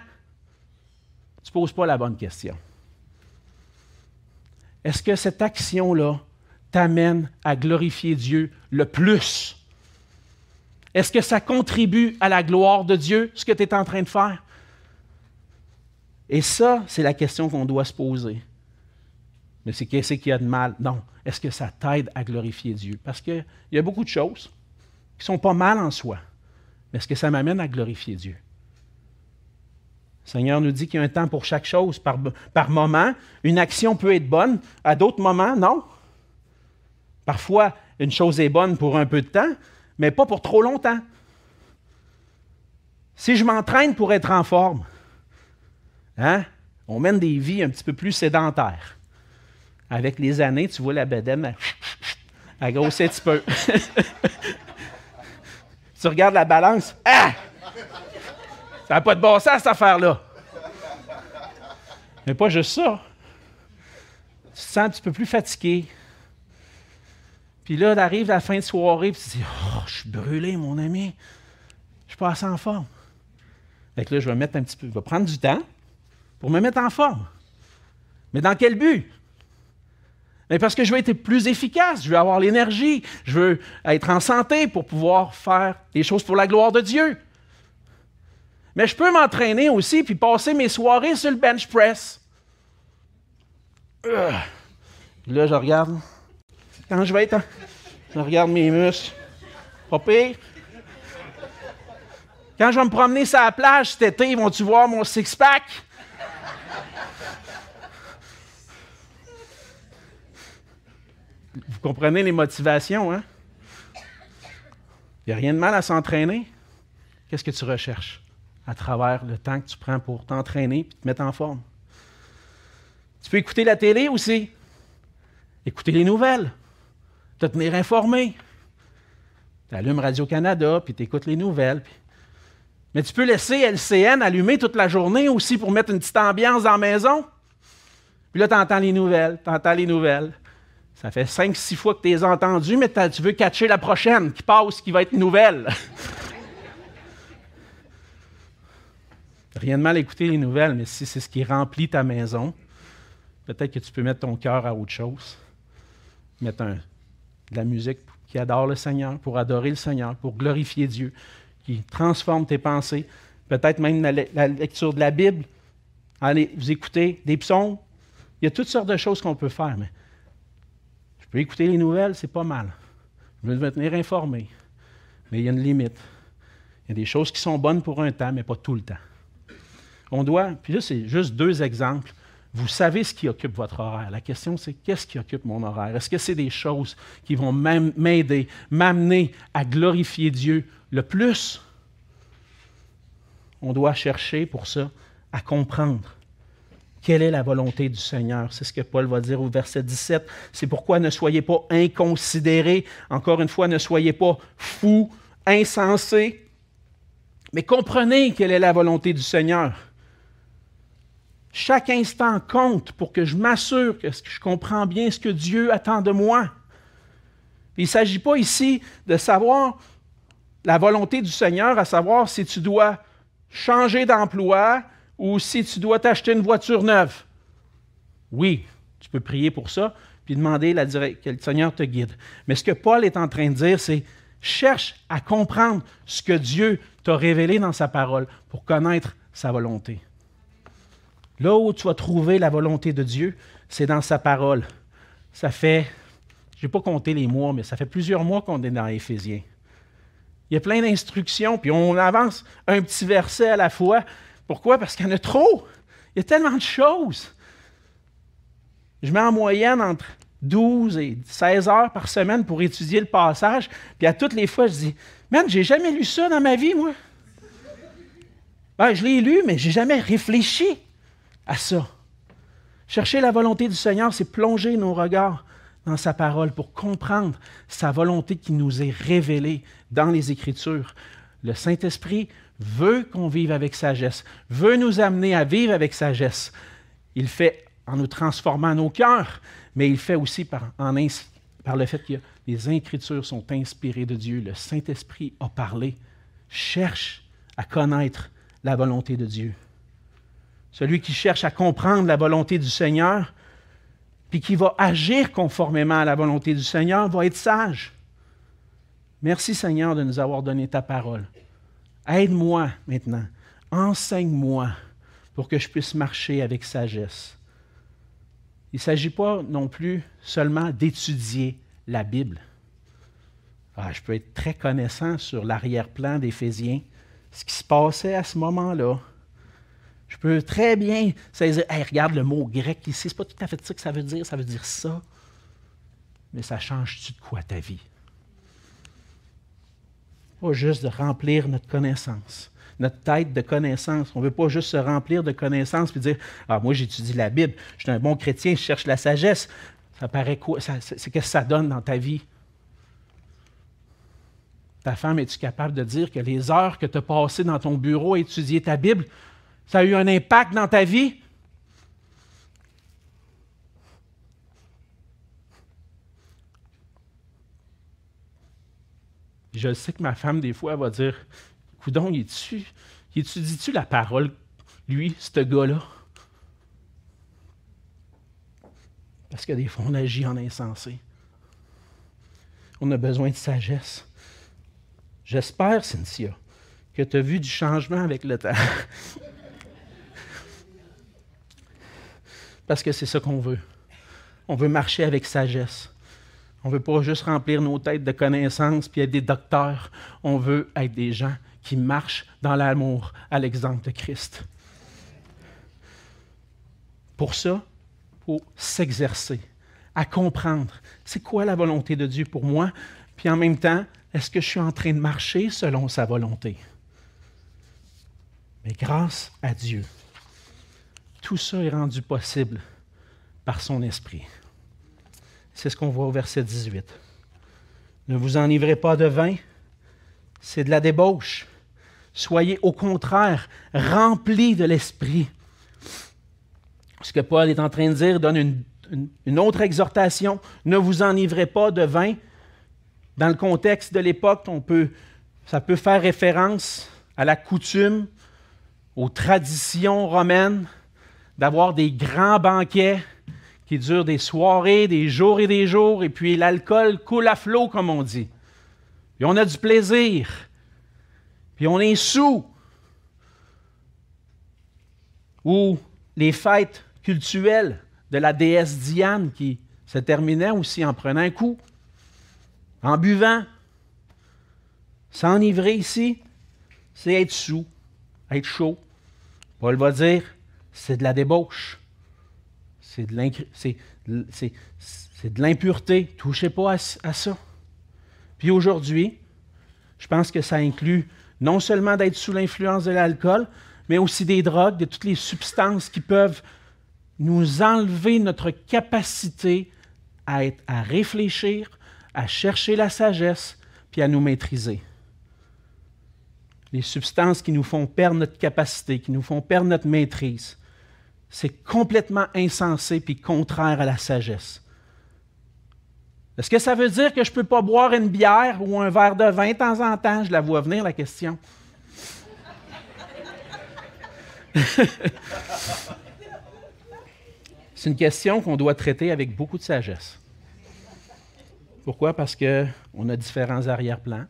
Tu ne poses pas la bonne question. Est-ce que cette action-là t'amène à glorifier Dieu le plus? Est-ce que ça contribue à la gloire de Dieu, ce que tu es en train de faire? Et ça, c'est la question qu'on doit se poser. Mais c'est qu'est-ce qu'il y a de mal? Non. Est-ce que ça t'aide à glorifier Dieu? Parce qu'il y a beaucoup de choses qui sont pas mal en soi. Mais est-ce que ça m'amène à glorifier Dieu? Le Seigneur nous dit qu'il y a un temps pour chaque chose par, par moment. Une action peut être bonne, à d'autres moments, non. Parfois, une chose est bonne pour un peu de temps, mais pas pour trop longtemps. Si je m'entraîne pour être en forme, hein, on mène des vies un petit peu plus sédentaires. Avec les années, tu vois la bedaine, elle, grossit un petit peu. tu regardes la balance, ah! Ça n'a pas de bon sens, cette affaire-là. Mais pas juste ça. Tu te sens un petit peu plus fatigué. Puis là, arrive la fin de soirée, puis tu dis Oh, je suis brûlé, mon ami. Je suis pas assez en forme. Fait là, je vais mettre un petit peu, je vais prendre du temps pour me mettre en forme. Mais dans quel but? Mais parce que je veux être plus efficace, je veux avoir l'énergie, je veux être en santé pour pouvoir faire des choses pour la gloire de Dieu. Mais je peux m'entraîner aussi puis passer mes soirées sur le bench press. Là, je regarde. Quand je vais être. Je regarde mes muscles. Pas pire. Quand je vais me promener sur la plage cet été, vont-tu voir mon six-pack? Vous comprenez les motivations, hein? Il n'y a rien de mal à s'entraîner. Qu'est-ce que tu recherches à travers le temps que tu prends pour t'entraîner et te mettre en forme? Tu peux écouter la télé aussi. Écouter les nouvelles te tenir informé. Tu allumes Radio-Canada, puis tu écoutes les nouvelles. Mais tu peux laisser LCN allumer toute la journée aussi pour mettre une petite ambiance dans la maison. Puis là, tu entends les nouvelles, tu entends les nouvelles. Ça fait cinq, six fois que tu les as entendues, mais tu veux catcher la prochaine qui passe, qui va être nouvelle. Rien de mal à écouter les nouvelles, mais si c'est ce qui remplit ta maison, peut-être que tu peux mettre ton cœur à autre chose. Mettre un, de la musique qui adore le Seigneur, pour adorer le Seigneur, pour glorifier Dieu, qui transforme tes pensées, peut-être même la, lecture de la Bible. Allez, vous écoutez des psaumes. Il y a toutes sortes de choses qu'on peut faire, mais je peux écouter les nouvelles, c'est pas mal. Je veux me tenir informé. Mais il y a une limite. Il y a des choses qui sont bonnes pour un temps, mais pas tout le temps. On doit, puis là, c'est juste deux exemples. Vous savez ce qui occupe votre horaire. La question, c'est qu'est-ce qui occupe mon horaire? Est-ce que c'est des choses qui vont m'aider, m'amener à glorifier Dieu le plus? On doit chercher pour ça à comprendre quelle est la volonté du Seigneur. C'est ce que Paul va dire au verset 17. C'est pourquoi ne soyez pas inconsidérés. Encore une fois, ne soyez pas fous, insensés, mais comprenez quelle est la volonté du Seigneur. Chaque instant compte pour que je m'assure que je comprends bien ce que Dieu attend de moi. Il ne s'agit pas ici de savoir la volonté du Seigneur, à savoir si tu dois changer d'emploi ou si tu dois t'acheter une voiture neuve. Oui, tu peux prier pour ça, puis demander que le Seigneur te guide. Mais ce que Paul est en train de dire, c'est cherche à comprendre ce que Dieu t'a révélé dans sa parole pour connaître sa volonté. Là où tu vas trouver la volonté de Dieu, c'est dans sa parole. Ça fait, je n'ai pas compté les mois, mais ça fait plusieurs mois qu'on est dans Éphésiens. Il y a plein d'instructions, puis on avance un petit verset à la fois. Pourquoi? Parce qu'il y en a trop. Il y a tellement de choses. Je mets en moyenne entre 12 et 16 heures par semaine pour étudier le passage. Puis à toutes les fois, je dis, man, j'ai jamais lu ça dans ma vie, moi. Ben, je l'ai lu, mais j'ai jamais réfléchi à ça. Chercher la volonté du Seigneur, c'est plonger nos regards dans sa parole pour comprendre sa volonté qui nous est révélée dans les Écritures. Le Saint-Esprit veut qu'on vive avec sagesse, veut nous amener à vivre avec sagesse. Il fait en nous transformant nos cœurs, mais il fait aussi par, par le fait que les Écritures sont inspirées de Dieu. Le Saint-Esprit a parlé. Cherche à connaître la volonté de Dieu. Celui qui cherche à comprendre la volonté du Seigneur, puis qui va agir conformément à la volonté du Seigneur, va être sage. Merci Seigneur de nous avoir donné ta parole. Aide-moi maintenant, enseigne-moi pour que je puisse marcher avec sagesse. Il ne s'agit pas non plus seulement d'étudier la Bible. Ah, je peux être très connaissant sur l'arrière-plan d'Éphésiens, ce qui se passait à ce moment-là. Peux très bien saisir, hey, regarde le mot grec ici, c'est pas tout à fait ça que ça veut dire, ça veut dire ça. Mais ça change-tu de quoi ta vie? Pas juste de remplir notre connaissance, notre tête de connaissance. On ne veut pas juste se remplir de connaissances et dire Ah, moi j'étudie la Bible, je suis un bon chrétien, je cherche la sagesse. Ça paraît quoi? C'est ce que ça donne dans ta vie? Ta femme, es-tu capable de dire que les heures que tu as passées dans ton bureau à étudier ta Bible, ça a eu un impact dans ta vie? Je sais que ma femme, des fois, elle va dire Coudon, il étudie-tu la parole, lui, ce gars-là? Parce que des fois, on agit en insensé. On a besoin de sagesse. J'espère, Cynthia, que tu as vu du changement avec le temps. Parce que c'est ça qu'on veut. On veut marcher avec sagesse. On ne veut pas juste remplir nos têtes de connaissances puis être des docteurs. On veut être des gens qui marchent dans l'amour à l'exemple de Christ. Pour ça, il faut s'exercer, à comprendre c'est quoi la volonté de Dieu pour moi, puis en même temps, est-ce que je suis en train de marcher selon sa volonté? Mais grâce à Dieu, tout ça est rendu possible par son esprit. C'est ce qu'on voit au verset 18. Ne vous enivrez pas de vin, c'est de la débauche. Soyez au contraire remplis de l'esprit. Ce que Paul est en train de dire donne une, autre exhortation. Ne vous enivrez pas de vin. Dans le contexte de l'époque, ça peut faire référence à la coutume, aux traditions romaines d'avoir des grands banquets qui durent des soirées, des jours et des jours, et puis l'alcool coule à flot, comme on dit. Puis on a du plaisir, puis on est sous. Ou les fêtes cultuelles de la déesse Diane qui se terminaient aussi en prenant un coup, en buvant. S'enivrer ici, c'est être sous, être chaud. Paul va dire, c'est de la débauche. C'est de l'impureté. Touchez pas à, à ça. Puis aujourd'hui, je pense que ça inclut non seulement d'être sous l'influence de l'alcool, mais aussi des drogues, de toutes les substances qui peuvent nous enlever notre capacité à, être, à réfléchir, à chercher la sagesse, puis à nous maîtriser. Les substances qui nous font perdre notre capacité, qui nous font perdre notre maîtrise, c'est complètement insensé puis contraire à la sagesse. Est-ce que ça veut dire que je ne peux pas boire une bière ou un verre de vin de temps en temps? Je la vois venir, la question. C'est une question qu'on doit traiter avec beaucoup de sagesse. Pourquoi? Parce qu'on a différents arrière-plans.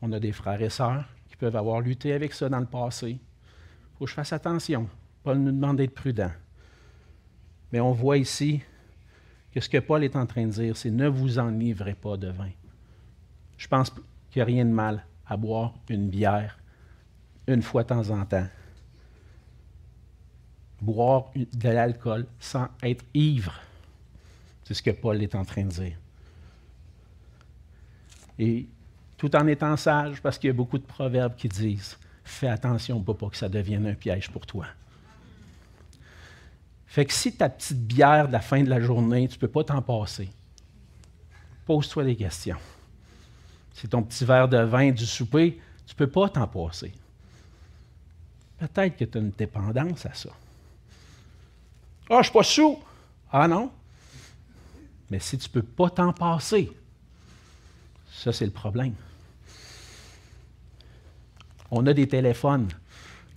On a des frères et sœurs qui peuvent avoir lutté avec ça dans le passé. Il faut que je fasse attention. Paul nous demande d'être prudent. Mais on voit ici que ce que Paul est en train de dire, c'est ne vous enivrez pas de vin. Je pense qu'il n'y a rien de mal à boire une bière une fois de temps en temps. Boire de l'alcool sans être ivre. C'est ce que Paul est en train de dire. Et tout en étant sage, parce qu'il y a beaucoup de proverbes qui disent Fais attention pour que ça devienne un piège pour toi. Fait que si ta petite bière de la fin de la journée, tu ne peux pas t'en passer, pose-toi des questions. Si ton petit verre de vin du souper, tu ne peux pas t'en passer. Peut-être que tu as une dépendance à ça. Ah, je ne suis pas sous. Ah non. Mais si tu ne peux pas t'en passer, ça, c'est le problème. On a des téléphones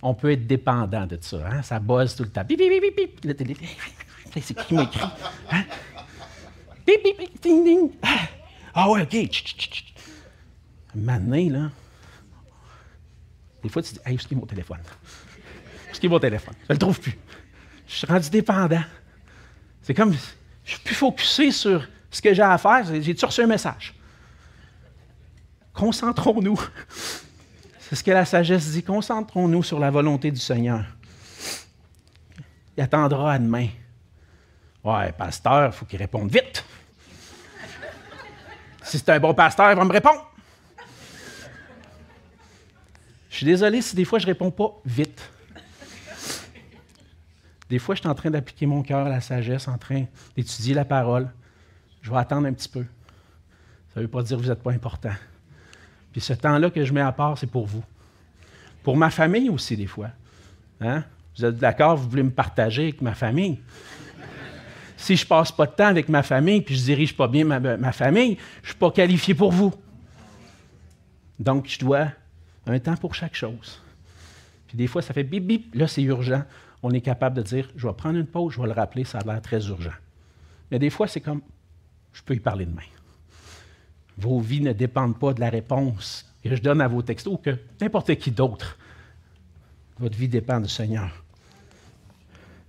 on peut être dépendant de ça. Hein? Ça buzz tout le temps. Bip, bip, bip, bip. Le télé... C'est qui m'écrit? Hein? Bip, bip, bip, ding, ding. Ah, ah ouais, OK. Maintenant, là, des fois, tu dis, hey, est mon téléphone? Est mon téléphone? Je le trouve plus. Je suis rendu dépendant. C'est comme, je suis plus focusé sur ce que j'ai à faire. J'ai-tu reçu un message? Concentrons-nous c'est ce que la sagesse dit. Concentrons-nous sur la volonté du Seigneur. Il attendra à demain. Ouais, pasteur, il faut qu'il réponde vite. Si c'est un bon pasteur, il va me répondre. Je suis désolé si des fois je ne réponds pas vite. Des fois, je suis en train d'appliquer mon cœur à la sagesse, en train d'étudier la parole. Je vais attendre un petit peu. Ça ne veut pas dire que vous n'êtes pas important. Puis ce temps-là que je mets à part, c'est pour vous. Pour ma famille aussi, des fois. Hein? Vous êtes d'accord, vous voulez me partager avec ma famille? Si je passe pas de temps avec ma famille, puis je dirige pas bien ma, famille, je suis pas qualifié pour vous. Donc, je dois un temps pour chaque chose. Puis des fois, ça fait bip bip, là, c'est urgent. On est capable de dire, je vais prendre une pause, je vais le rappeler, ça a l'air très urgent. Mais des fois, c'est comme, je peux y parler demain. Vos vies ne dépendent pas de la réponse que je donne à vos textos ou que n'importe qui d'autre. Votre vie dépend du Seigneur.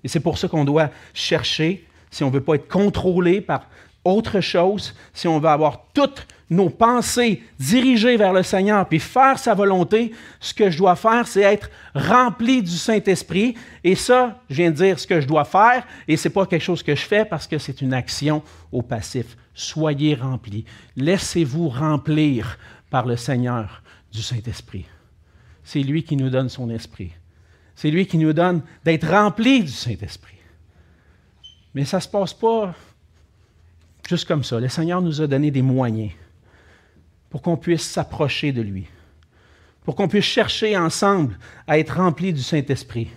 Et c'est pour ça qu'on doit chercher, si on ne veut pas être contrôlé par autre chose, si on veut avoir toutes nos pensées dirigées vers le Seigneur, puis faire sa volonté, ce que je dois faire, c'est être rempli du Saint-Esprit. Et ça, je viens de dire ce que je dois faire, et ce n'est pas quelque chose que je fais parce que c'est une action au passif. Soyez remplis. Laissez-vous remplir par le Seigneur du Saint-Esprit. C'est lui qui nous donne son esprit. C'est lui qui nous donne d'être remplis du Saint-Esprit. Mais ça ne se passe pas juste comme ça. Le Seigneur nous a donné des moyens pour qu'on puisse s'approcher de lui, pour qu'on puisse chercher ensemble à être remplis du Saint-Esprit.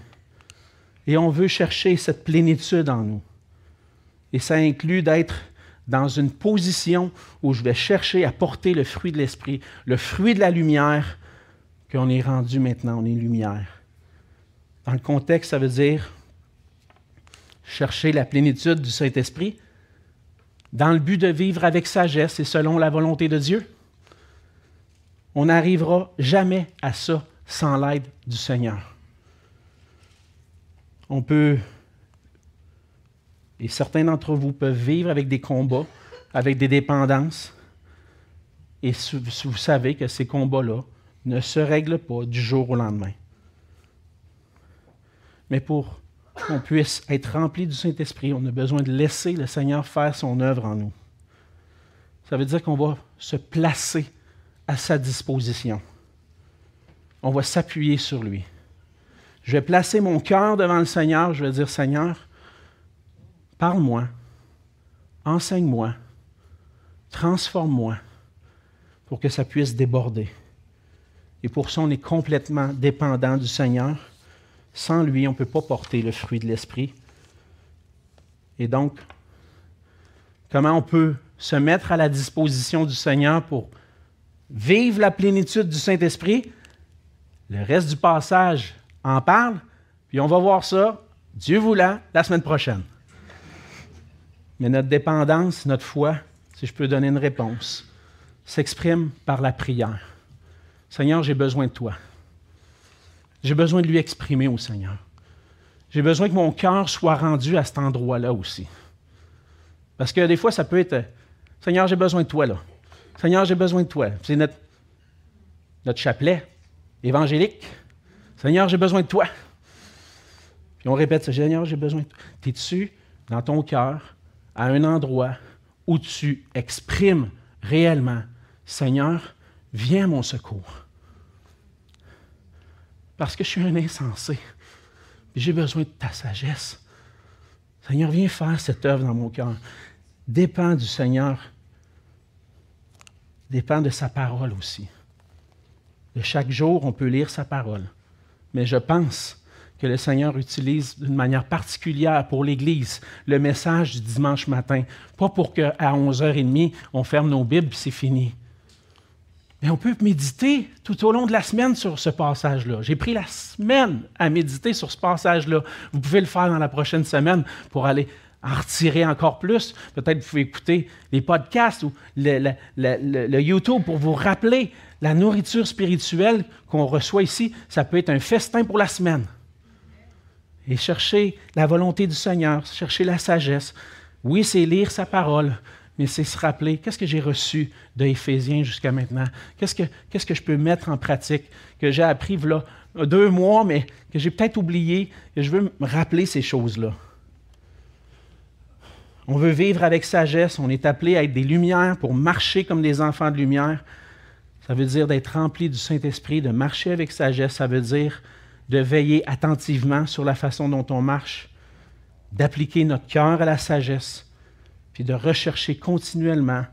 Et on veut chercher cette plénitude en nous. Et ça inclut d'être dans une position où je vais chercher à porter le fruit de l'esprit, le fruit de la lumière, qu'on est rendu maintenant, on est lumière. Dans le contexte, ça veut dire chercher la plénitude du Saint-Esprit dans le but de vivre avec sagesse et selon la volonté de Dieu. On n'arrivera jamais à ça sans l'aide du Seigneur. On peut et certains d'entre vous peuvent vivre avec des combats, avec des dépendances. Et vous savez que ces combats-là ne se règlent pas du jour au lendemain. Mais pour qu'on puisse être rempli du Saint-Esprit, on a besoin de laisser le Seigneur faire son œuvre en nous. Ça veut dire qu'on va se placer à sa disposition. On va s'appuyer sur lui. Je vais placer mon cœur devant le Seigneur. Je vais dire, Seigneur, parle-moi, enseigne-moi, transforme-moi pour que ça puisse déborder. Et pour ça, on est complètement dépendant du Seigneur. Sans lui, on ne peut pas porter le fruit de l'Esprit. Et donc, comment on peut se mettre à la disposition du Seigneur pour vivre la plénitude du Saint-Esprit? Le reste du passage en parle, puis on va voir ça, Dieu voulant, la semaine prochaine. Mais notre dépendance, notre foi, si je peux donner une réponse, s'exprime par la prière. Seigneur, j'ai besoin de toi. J'ai besoin de lui exprimer au Seigneur. J'ai besoin que mon cœur soit rendu à cet endroit-là aussi. Parce que des fois, ça peut être Seigneur, j'ai besoin de toi là. Seigneur, j'ai besoin de toi. C'est notre, notre chapelet évangélique. Seigneur, j'ai besoin de toi. Puis on répète ça, Seigneur, j'ai besoin de toi. Es-tu dans ton cœur à un endroit où tu exprimes réellement, Seigneur, viens mon secours. Parce que je suis un insensé. J'ai besoin de ta sagesse. Seigneur, viens faire cette œuvre dans mon cœur. Dépend du Seigneur. Dépend de sa parole aussi. De chaque jour, on peut lire sa parole. Mais je pense que le Seigneur utilise d'une manière particulière pour l'Église le message du dimanche matin. Pas pour qu'à 11h30, on ferme nos Bibles et c'est fini. Mais on peut méditer tout au long de la semaine sur ce passage-là. J'ai pris la semaine à méditer sur ce passage-là. Vous pouvez le faire dans la prochaine semaine pour aller en retirer encore plus. Peut-être vous pouvez écouter les podcasts ou le, YouTube pour vous rappeler la nourriture spirituelle qu'on reçoit ici. Ça peut être un festin pour la semaine. Et chercher la volonté du Seigneur, chercher la sagesse. Oui, c'est lire sa parole, mais c'est se rappeler qu'est-ce que j'ai reçu de Éphésiens jusqu'à maintenant? Qu'est-ce que, je peux mettre en pratique, que j'ai appris là, deux mois, mais que j'ai peut-être oublié, que je veux me rappeler ces choses-là? On veut vivre avec sagesse, on est appelé à être des lumières pour marcher comme des enfants de lumière. Ça veut dire d'être rempli du Saint-Esprit, de marcher avec sagesse, ça veut dire de veiller attentivement sur la façon dont on marche, d'appliquer notre cœur à la sagesse, puis de rechercher continuellement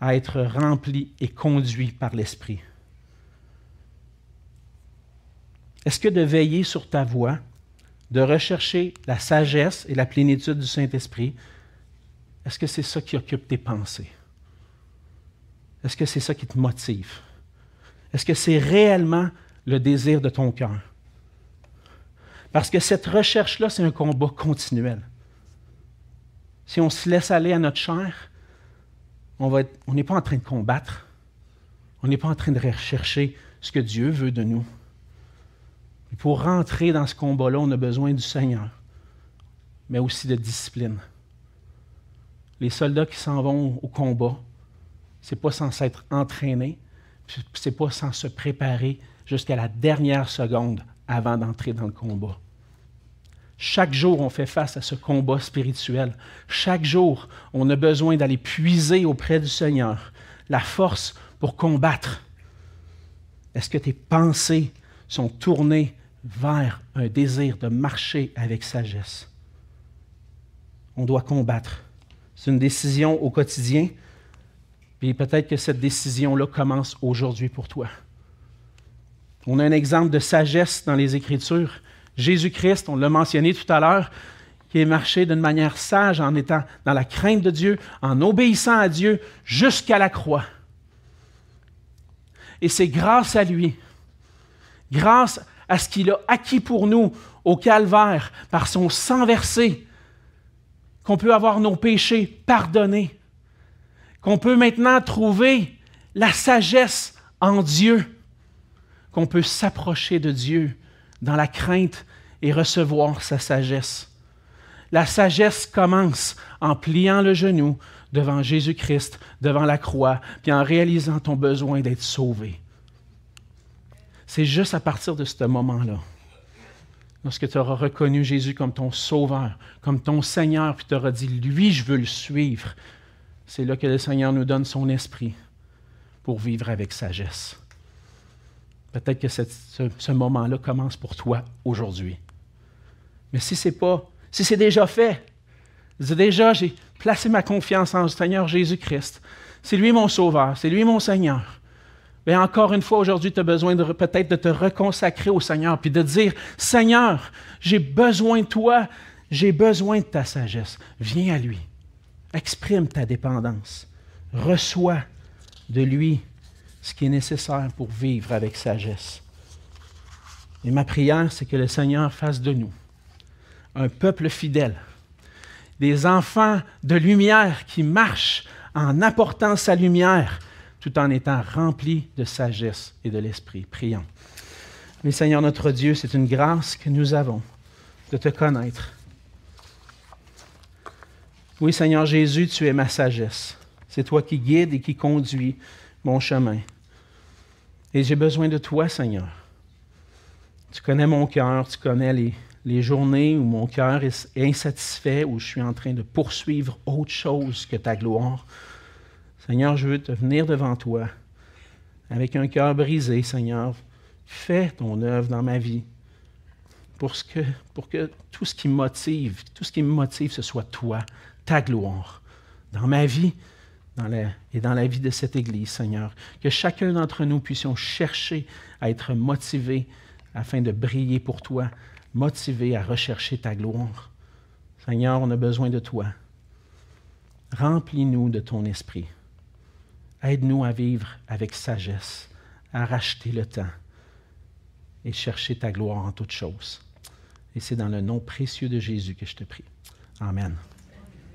à être rempli et conduit par l'Esprit. Est-ce que de veiller sur ta voix, de rechercher la sagesse et la plénitude du Saint-Esprit, est-ce que c'est ça qui occupe tes pensées? Est-ce que c'est ça qui te motive? Est-ce que c'est réellement le désir de ton cœur? Parce que cette recherche-là, c'est un combat continuel. Si on se laisse aller à notre chair, on n'est pas en train de combattre. On n'est pas en train de rechercher ce que Dieu veut de nous. Et pour rentrer dans ce combat-là, on a besoin du Seigneur, mais aussi de discipline les soldats qui s'en vont au combat, c'est pas sans s'être entraînés, c'est pas sans se préparer jusqu'à la dernière seconde avant d'entrer dans le combat. Chaque jour, on fait face à ce combat spirituel. Chaque jour, on a besoin d'aller puiser auprès du Seigneur la force pour combattre. Est-ce que tes pensées sont tournées vers un désir de marcher avec sagesse? On doit combattre. C'est une décision au quotidien. Puis peut-être que cette décision-là commence aujourd'hui pour toi. On a un exemple de sagesse dans les Écritures. Jésus-Christ, on l'a mentionné tout à l'heure, qui est marché d'une manière sage en étant dans la crainte de Dieu, en obéissant à Dieu jusqu'à la croix. Et c'est grâce à lui, grâce à ce qu'il a acquis pour nous au calvaire par son sang versé, qu'on peut avoir nos péchés pardonnés, qu'on peut maintenant trouver la sagesse en Dieu, qu'on peut s'approcher de Dieu dans la crainte et recevoir sa sagesse. La sagesse commence en pliant le genou devant Jésus-Christ, devant la croix, puis en réalisant ton besoin d'être sauvé. C'est juste à partir de ce moment-là lorsque tu auras reconnu Jésus comme ton sauveur, comme ton Seigneur, puis tu auras dit, lui, je veux le suivre, c'est là que le Seigneur nous donne son esprit pour vivre avec sagesse. Peut-être que ce, moment-là commence pour toi aujourd'hui. Mais si c'est pas, si c'est déjà fait, déjà j'ai placé ma confiance en le Seigneur Jésus-Christ. C'est lui mon sauveur, c'est lui mon Seigneur. Mais encore une fois, aujourd'hui, tu as besoin peut-être de te reconsacrer au Seigneur, puis de dire, Seigneur, j'ai besoin de toi, j'ai besoin de ta sagesse. Viens à lui. Exprime ta dépendance. Reçois de lui ce qui est nécessaire pour vivre avec sagesse. Et ma prière, c'est que le Seigneur fasse de nous un peuple fidèle, des enfants de lumière qui marchent en apportant sa lumière tout en étant remplis de sagesse et de l'esprit. Prions. Mais Seigneur notre Dieu, c'est une grâce que nous avons de te connaître. Oui, Seigneur Jésus, tu es ma sagesse. C'est toi qui guides et qui conduis mon chemin. Et j'ai besoin de toi, Seigneur. Tu connais mon cœur, tu connais les, les journées où mon cœur est insatisfait, où je suis en train de poursuivre autre chose que ta gloire. Seigneur, je veux te venir devant toi avec un cœur brisé, Seigneur. Fais ton œuvre dans ma vie pour, que, pour que tout ce qui motive, tout ce qui me motive, ce soit toi, ta gloire, dans ma vie et dans la vie de cette Église, Seigneur. Que chacun d'entre nous puissions chercher à être motivés afin de briller pour toi, motivés à rechercher ta gloire. Seigneur, on a besoin de toi. Remplis-nous de ton esprit. Aide-nous à vivre avec sagesse, à racheter le temps et chercher ta gloire en toutes choses. Et c'est dans le nom précieux de Jésus que je te prie. Amen.